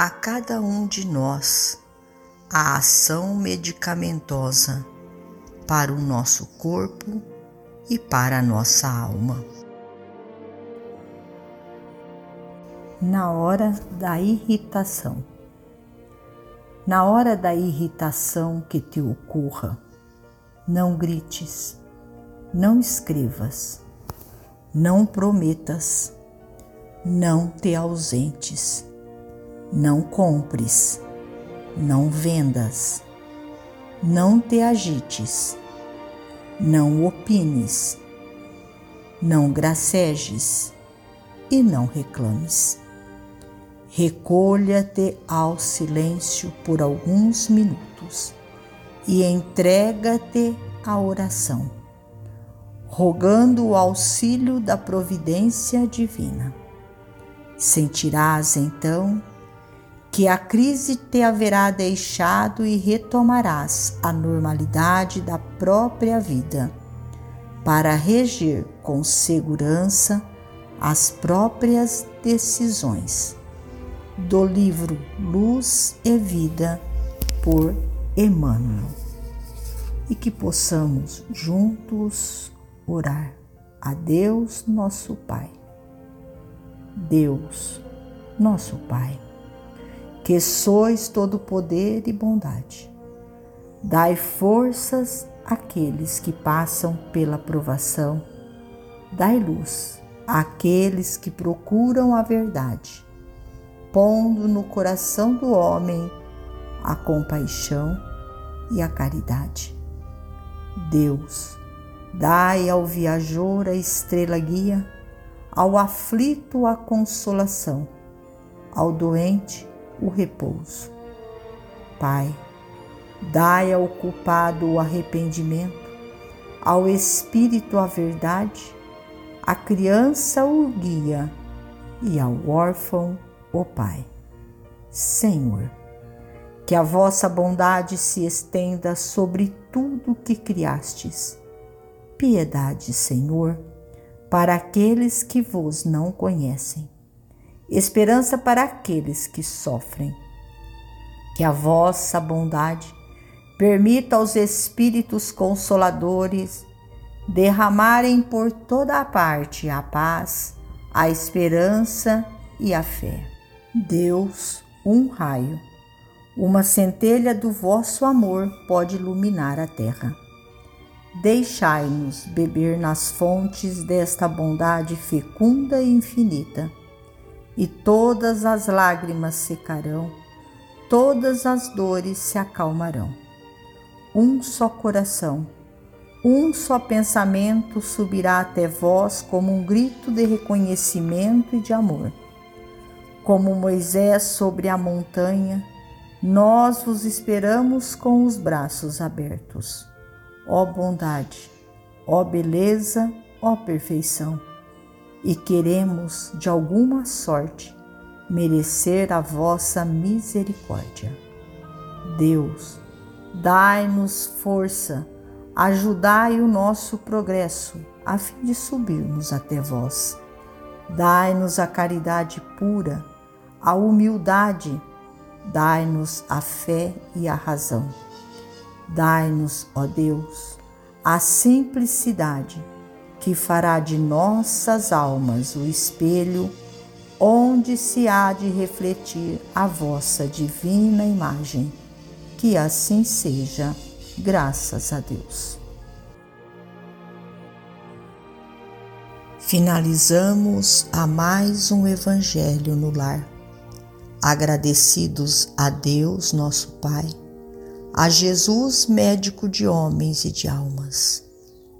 a cada um de nós a ação medicamentosa para o nosso corpo e para a nossa alma. Na hora da irritação. Na hora da irritação que te ocorra, não grites, não escrevas, não prometas, não te ausentes não compres, não vendas, não te agites, não opines, não gracejes. E não reclames. Recolha-te ao silêncio por alguns minutos e entrega-te à oração, rogando o auxílio da providência divina. Sentirás então que a crise te haverá deixado e retomarás a normalidade da própria vida, para reger com segurança as próprias decisões. Do livro Luz e Vida, por Emmanuel. E que possamos juntos orar a Deus, nosso Pai. Deus, nosso Pai que sois todo poder e bondade. Dai forças àqueles que passam pela provação. Dai luz àqueles que procuram a verdade, pondo no coração do homem a compaixão e a caridade. Deus, dai ao viajor a estrela guia, ao aflito a consolação, ao doente o repouso. Pai, dai ao culpado o arrependimento, ao espírito a verdade, à criança o guia e ao órfão o Pai. Senhor, que a vossa bondade se estenda sobre tudo que criastes. Piedade, Senhor, para aqueles que vos não conhecem esperança para aqueles que sofrem. Que a vossa bondade permita aos Espíritos Consoladores derramarem por toda a parte a paz, a esperança e a fé. Deus, um raio, uma centelha do vosso amor pode iluminar a terra. Deixai-nos beber nas fontes desta bondade fecunda e infinita e todas as lágrimas secarão, todas as dores se acalmarão. Um só coração, um só pensamento subirá até vós como um grito de reconhecimento e de amor. Como Moisés sobre a montanha, nós vos esperamos com os braços abertos. Ó bondade, ó beleza, ó perfeição e queremos, de alguma sorte, merecer a vossa misericórdia. Deus, dai-nos força, ajudai o nosso progresso, a fim de subirmos até vós. Dai-nos a caridade pura, a humildade, dai-nos a fé e a razão. Dai-nos, ó Deus, a simplicidade que fará de nossas almas o espelho onde se há de refletir a vossa divina imagem. Que assim seja, graças a Deus. Finalizamos a mais um Evangelho no Lar. Agradecidos a Deus, nosso Pai, a Jesus, médico de homens e de almas,